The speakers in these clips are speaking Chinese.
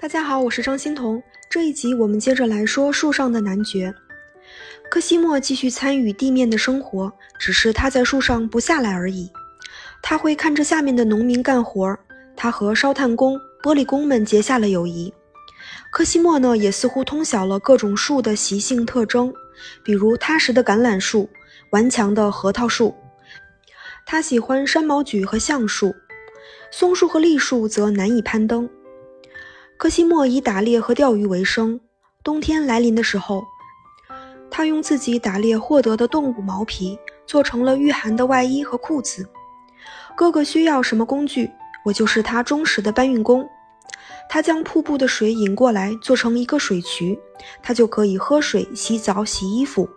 大家好，我是张欣彤。这一集我们接着来说树上的男爵。科西莫继续参与地面的生活，只是他在树上不下来而已。他会看着下面的农民干活，他和烧炭工、玻璃工们结下了友谊。科西莫呢，也似乎通晓了各种树的习性特征，比如踏实的橄榄树、顽强的核桃树。他喜欢山毛榉和橡树，松树和栗树则难以攀登。科西莫以打猎和钓鱼为生。冬天来临的时候，他用自己打猎获得的动物毛皮做成了御寒的外衣和裤子。哥哥需要什么工具，我就是他忠实的搬运工。他将瀑布的水引过来，做成一个水渠，他就可以喝水、洗澡、洗衣服。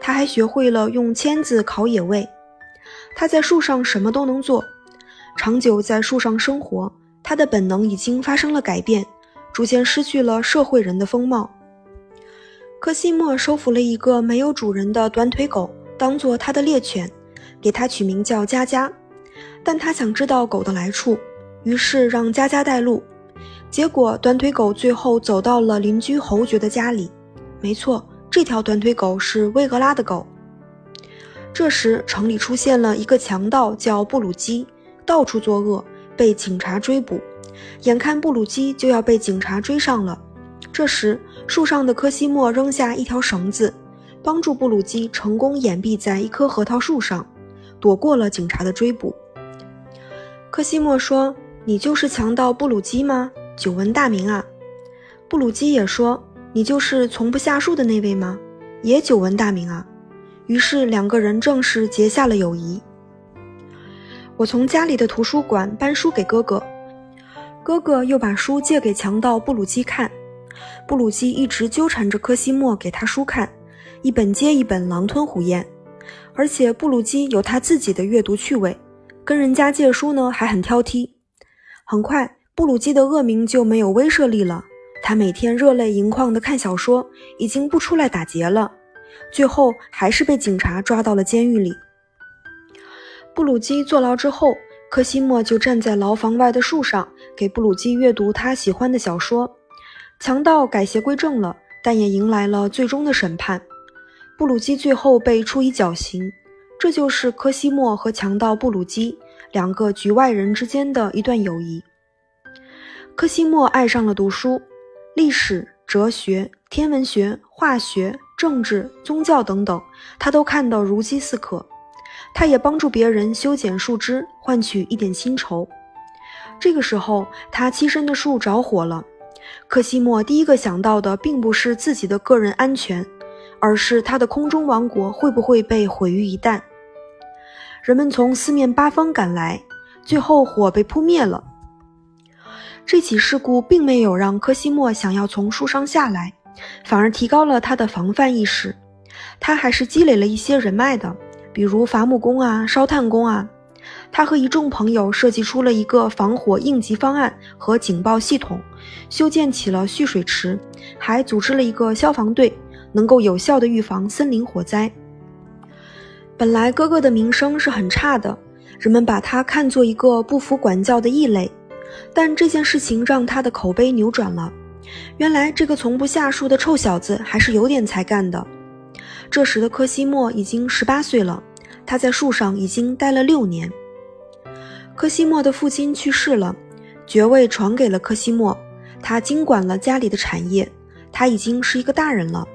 他还学会了用签子烤野味。他在树上什么都能做，长久在树上生活。他的本能已经发生了改变，逐渐失去了社会人的风貌。科西莫收服了一个没有主人的短腿狗，当做他的猎犬，给它取名叫佳佳。但他想知道狗的来处，于是让佳佳带路。结果，短腿狗最后走到了邻居侯爵的家里。没错，这条短腿狗是威格拉的狗。这时，城里出现了一个强盗，叫布鲁基，到处作恶。被警察追捕，眼看布鲁基就要被警察追上了。这时，树上的科西莫扔下一条绳子，帮助布鲁基成功掩蔽在一棵核桃树上，躲过了警察的追捕。科西莫说：“你就是强盗布鲁基吗？久闻大名啊！”布鲁基也说：“你就是从不下树的那位吗？也久闻大名啊！”于是两个人正式结下了友谊。我从家里的图书馆搬书给哥哥，哥哥又把书借给强盗布鲁基看。布鲁基一直纠缠着科西莫给他书看，一本接一本狼吞虎咽。而且布鲁基有他自己的阅读趣味，跟人家借书呢还很挑剔。很快，布鲁基的恶名就没有威慑力了。他每天热泪盈眶地看小说，已经不出来打劫了。最后还是被警察抓到了监狱里。布鲁基坐牢之后，科西莫就站在牢房外的树上，给布鲁基阅读他喜欢的小说。强盗改邪归正了，但也迎来了最终的审判。布鲁基最后被处以绞刑。这就是科西莫和强盗布鲁基两个局外人之间的一段友谊。科西莫爱上了读书，历史、哲学、天文学、化学、政治、宗教等等，他都看得如饥似渴。他也帮助别人修剪树枝，换取一点薪酬。这个时候，他栖身的树着火了。科西莫第一个想到的并不是自己的个人安全，而是他的空中王国会不会被毁于一旦。人们从四面八方赶来，最后火被扑灭了。这起事故并没有让科西莫想要从树上下来，反而提高了他的防范意识。他还是积累了一些人脉的。比如伐木工啊、烧炭工啊，他和一众朋友设计出了一个防火应急方案和警报系统，修建起了蓄水池，还组织了一个消防队，能够有效的预防森林火灾。本来哥哥的名声是很差的，人们把他看作一个不服管教的异类，但这件事情让他的口碑扭转了。原来这个从不下树的臭小子还是有点才干的。这时的科西莫已经十八岁了，他在树上已经待了六年。科西莫的父亲去世了，爵位传给了科西莫，他经管了家里的产业，他已经是一个大人了。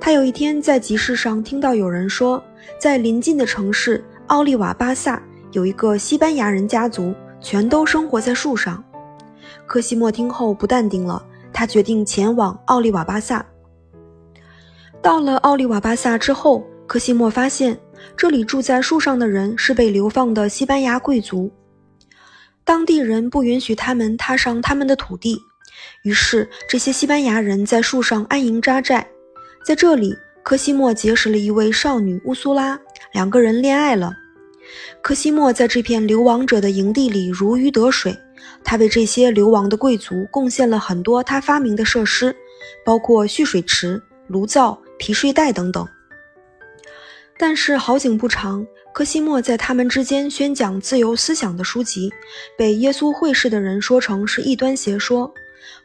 他有一天在集市上听到有人说，在邻近的城市奥利瓦巴萨有一个西班牙人家族，全都生活在树上。科西莫听后不淡定了，他决定前往奥利瓦巴萨。到了奥利瓦巴萨之后，科西莫发现这里住在树上的人是被流放的西班牙贵族，当地人不允许他们踏上他们的土地，于是这些西班牙人在树上安营扎寨。在这里，科西莫结识了一位少女乌苏拉，两个人恋爱了。科西莫在这片流亡者的营地里如鱼得水，他为这些流亡的贵族贡献了很多他发明的设施，包括蓄水池、炉灶。皮睡袋等等，但是好景不长，科西莫在他们之间宣讲自由思想的书籍，被耶稣会士的人说成是异端邪说。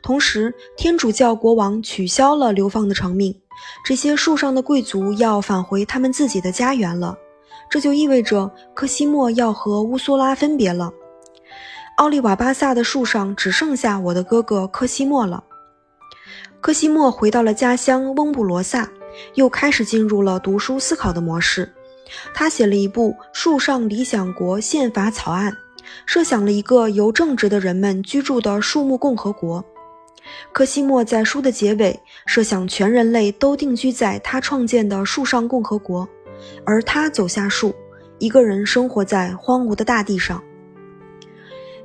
同时，天主教国王取消了流放的成命，这些树上的贵族要返回他们自己的家园了。这就意味着科西莫要和乌苏拉分别了。奥利瓦巴萨的树上只剩下我的哥哥科西莫了。科西莫回到了家乡翁布罗萨，又开始进入了读书思考的模式。他写了一部《树上理想国宪法草案》，设想了一个由正直的人们居住的树木共和国。柯西莫在书的结尾设想全人类都定居在他创建的树上共和国，而他走下树，一个人生活在荒芜的大地上。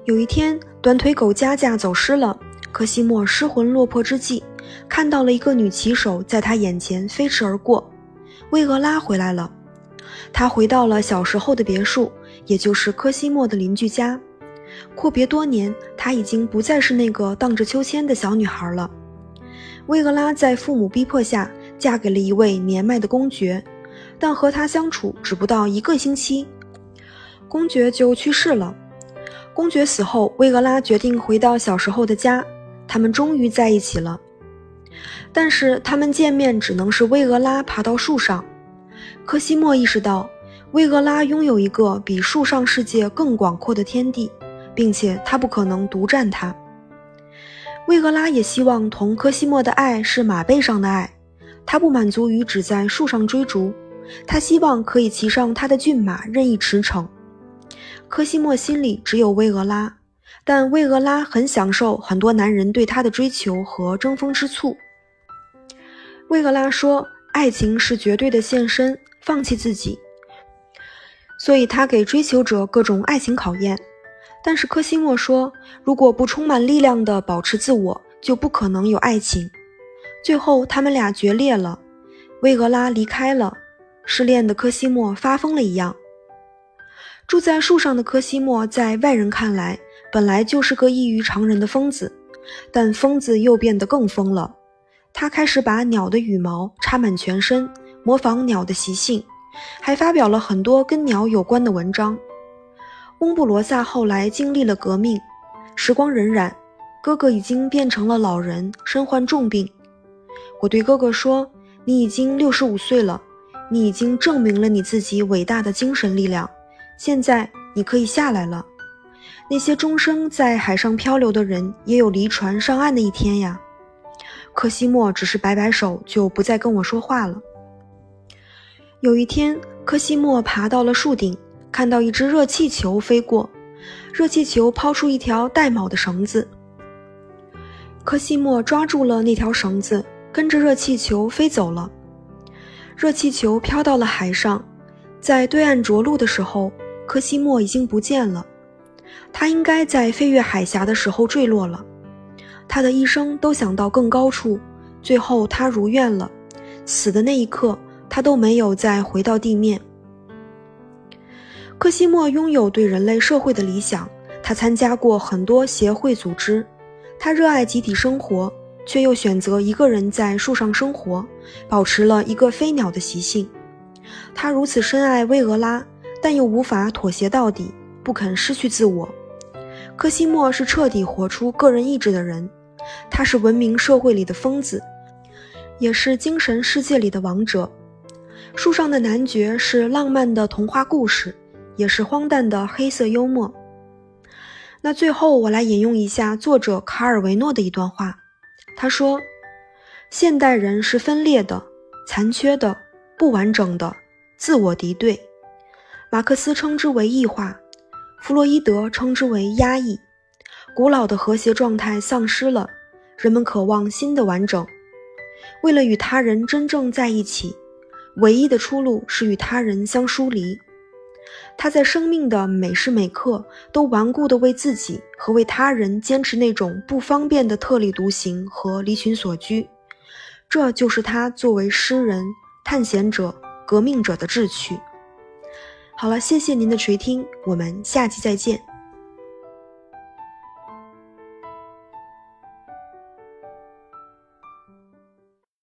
有一天，短腿狗加加走失了。柯西莫失魂落魄之际，看到了一个女骑手在他眼前飞驰而过。薇俄拉回来了。他回到了小时候的别墅，也就是科西莫的邻居家。阔别多年，她已经不再是那个荡着秋千的小女孩了。薇俄拉在父母逼迫下嫁给了一位年迈的公爵，但和他相处只不到一个星期，公爵就去世了。公爵死后，薇俄拉决定回到小时候的家，他们终于在一起了。但是他们见面只能是薇俄拉爬到树上。科西莫意识到，薇俄拉拥有一个比树上世界更广阔的天地，并且他不可能独占它。薇俄拉也希望同科西莫的爱是马背上的爱，他不满足于只在树上追逐，他希望可以骑上他的骏马任意驰骋。科西莫心里只有薇俄拉，但薇俄拉很享受很多男人对她的追求和争风吃醋。薇俄拉说：“爱情是绝对的献身。”放弃自己，所以他给追求者各种爱情考验。但是科西莫说，如果不充满力量地保持自我，就不可能有爱情。最后，他们俩决裂了。薇俄拉离开了，失恋的科西莫发疯了一样。住在树上的科西莫，在外人看来，本来就是个异于常人的疯子，但疯子又变得更疯了。他开始把鸟的羽毛插满全身。模仿鸟的习性，还发表了很多跟鸟有关的文章。翁布罗萨后来经历了革命，时光荏苒，哥哥已经变成了老人，身患重病。我对哥哥说：“你已经六十五岁了，你已经证明了你自己伟大的精神力量。现在你可以下来了。那些终生在海上漂流的人，也有离船上岸的一天呀。”科西莫只是摆摆手，就不再跟我说话了。有一天，科西莫爬到了树顶，看到一只热气球飞过。热气球抛出一条带锚的绳子，科西莫抓住了那条绳子，跟着热气球飞走了。热气球飘到了海上，在对岸着陆的时候，科西莫已经不见了。他应该在飞越海峡的时候坠落了。他的一生都想到更高处，最后他如愿了。死的那一刻。他都没有再回到地面。科西莫拥有对人类社会的理想，他参加过很多协会组织，他热爱集体生活，却又选择一个人在树上生活，保持了一个飞鸟的习性。他如此深爱薇俄拉，但又无法妥协到底，不肯失去自我。科西莫是彻底活出个人意志的人，他是文明社会里的疯子，也是精神世界里的王者。树上的男爵是浪漫的童话故事，也是荒诞的黑色幽默。那最后，我来引用一下作者卡尔维诺的一段话。他说：“现代人是分裂的、残缺的、不完整的、自我敌对。马克思称之为异化，弗洛伊德称之为压抑。古老的和谐状态丧失了，人们渴望新的完整。为了与他人真正在一起。”唯一的出路是与他人相疏离。他在生命的每时每刻都顽固地为自己和为他人坚持那种不方便的特立独行和离群所居。这就是他作为诗人、探险者、革命者的志趣。好了，谢谢您的垂听，我们下期再见。